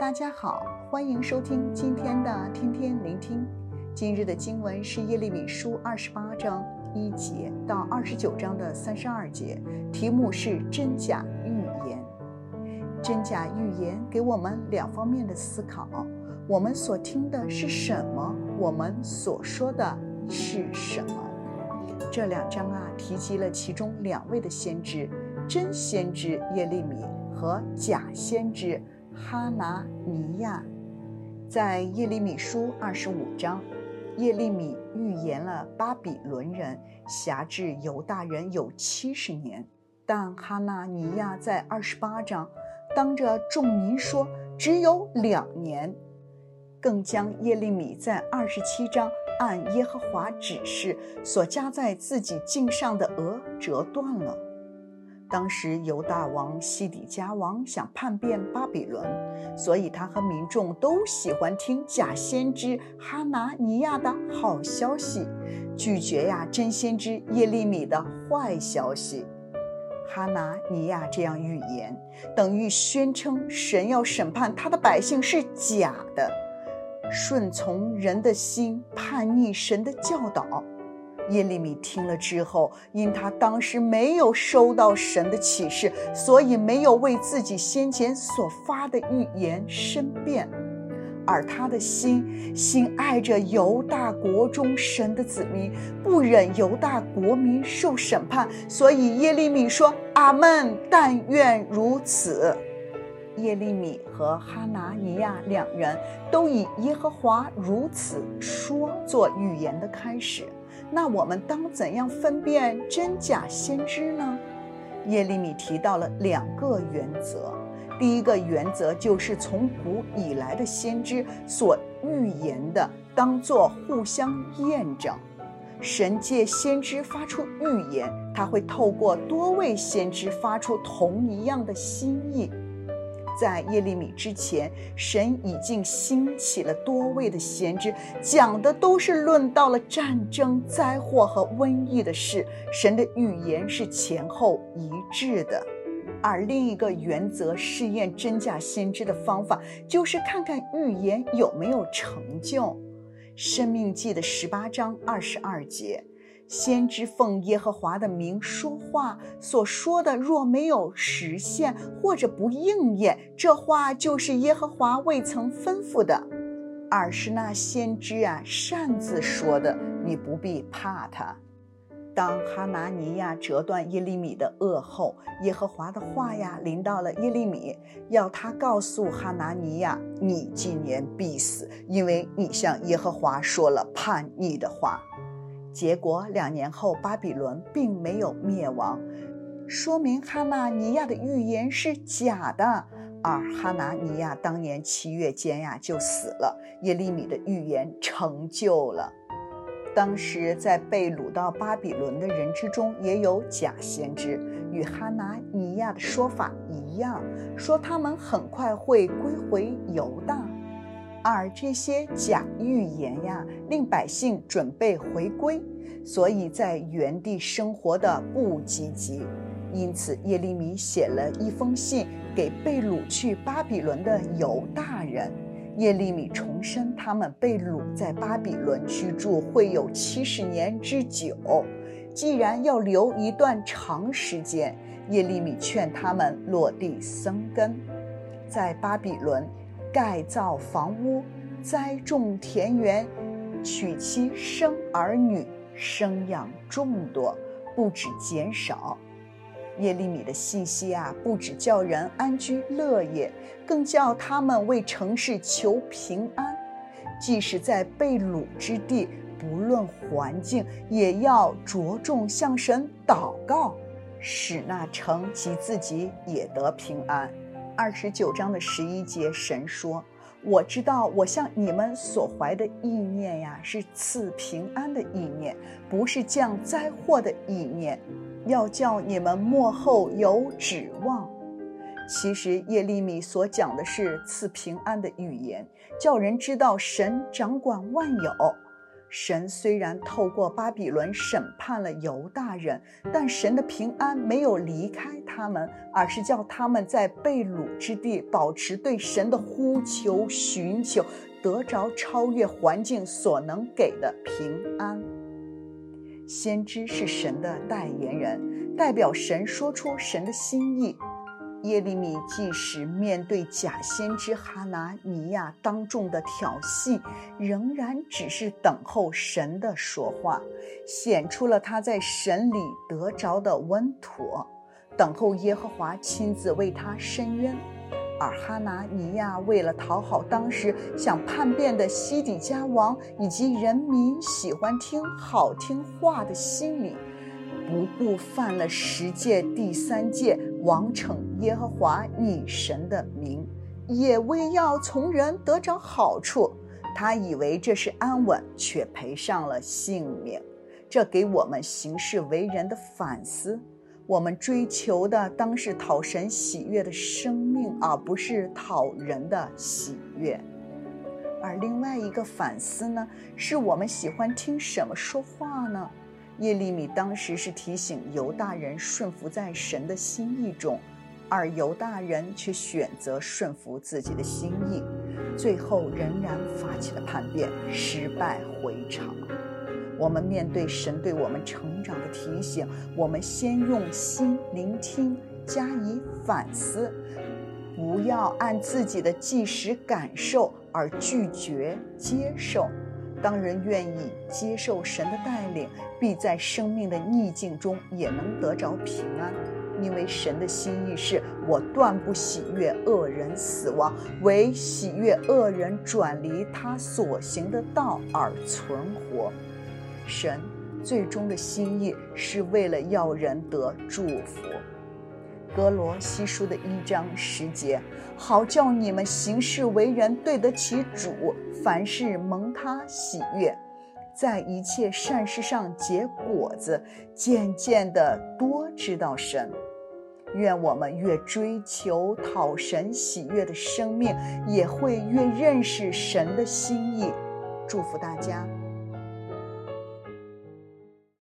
大家好，欢迎收听今天的天天聆听。今日的经文是耶利米书二十八章一节到二十九章的三十二节，题目是真假预言。真假预言给我们两方面的思考：我们所听的是什么？我们所说的是什么？这两章啊，提及了其中两位的先知：真先知耶利米和假先知哈拿尼亚。在耶利米书二十五章，耶利米预言了巴比伦人辖制犹大人有七十年，但哈拿尼亚在二十八章当着众民说只有两年，更将耶利米在二十七章。按耶和华指示所加在自己颈上的额折断了。当时犹大王西底家王想叛变巴比伦，所以他和民众都喜欢听假先知哈拿尼亚的好消息，拒绝呀真先知耶利米的坏消息。哈拿尼亚这样预言，等于宣称神要审判他的百姓是假的。顺从人的心，叛逆神的教导。耶利米听了之后，因他当时没有收到神的启示，所以没有为自己先前所发的预言申辩，而他的心心爱着犹大国中神的子民，不忍犹大国民受审判，所以耶利米说：“阿门，但愿如此。”耶利米和哈拿尼亚两人都以耶和华如此说做预言的开始。那我们当怎样分辨真假先知呢？耶利米提到了两个原则。第一个原则就是从古以来的先知所预言的，当作互相验证。神借先知发出预言，他会透过多位先知发出同一样的心意。在耶利米之前，神已经兴起了多位的先知，讲的都是论到了战争、灾祸和瘟疫的事。神的预言是前后一致的。而另一个原则试验真假先知的方法，就是看看预言有没有成就。生命记的十八章二十二节。先知奉耶和华的名说话，所说的若没有实现或者不应验，这话就是耶和华未曾吩咐的，而是那先知啊擅自说的，你不必怕他。当哈拿尼亚折断耶利米的轭后，耶和华的话呀临到了耶利米，要他告诉哈拿尼亚，你今年必死，因为你向耶和华说了叛逆的话。结果两年后，巴比伦并没有灭亡，说明哈拿尼亚的预言是假的。而哈拿尼亚当年七月间呀就死了，耶利米的预言成就了。当时在被掳到巴比伦的人之中，也有假先知，与哈拿尼亚的说法一样，说他们很快会归回犹大。而这些假预言呀，令百姓准备回归，所以在原地生活的不积极。因此，耶利米写了一封信给被掳去巴比伦的犹大人。耶利米重申，他们被掳在巴比伦居住会有七十年之久。既然要留一段长时间，耶利米劝他们落地生根，在巴比伦。盖造房屋，栽种田园，娶妻生儿女，生养众多，不止减少。耶利米的信息啊，不只叫人安居乐业，更叫他们为城市求平安。即使在被掳之地，不论环境，也要着重向神祷告，使那城及自己也得平安。二十九章的十一节，神说：“我知道，我向你们所怀的意念呀，是赐平安的意念，不是降灾祸的意念，要叫你们末后有指望。”其实耶利米所讲的是赐平安的预言，叫人知道神掌管万有。神虽然透过巴比伦审判了犹大人，但神的平安没有离开他们，而是叫他们在被掳之地保持对神的呼求、寻求，得着超越环境所能给的平安。先知是神的代言人，代表神说出神的心意。耶利米即使面对假先知哈拿尼亚当众的挑衅，仍然只是等候神的说话，显出了他在神里得着的稳妥，等候耶和华亲自为他伸冤。而哈拿尼亚为了讨好当时想叛变的西底家王以及人民喜欢听好听话的心理，不顾犯了十诫第三诫。王称耶和华你神的名，也为要从人得着好处。他以为这是安稳，却赔上了性命。这给我们行事为人的反思。我们追求的当是讨神喜悦的生命，而不是讨人的喜悦。而另外一个反思呢，是我们喜欢听什么说话呢？耶利米当时是提醒犹大人顺服在神的心意中，而犹大人却选择顺服自己的心意，最后仍然发起了叛变，失败回朝。我们面对神对我们成长的提醒，我们先用心聆听，加以反思，不要按自己的即时感受而拒绝接受。当人愿意接受神的带领，必在生命的逆境中也能得着平安，因为神的心意是：我断不喜悦恶人死亡，唯喜悦恶人转离他所行的道而存活。神最终的心意是为了要人得祝福。格罗西书的一章十节，好叫你们行事为人对得起主，凡事蒙他喜悦，在一切善事上结果子，渐渐的多知道神。愿我们越追求讨神喜悦的生命，也会越认识神的心意。祝福大家。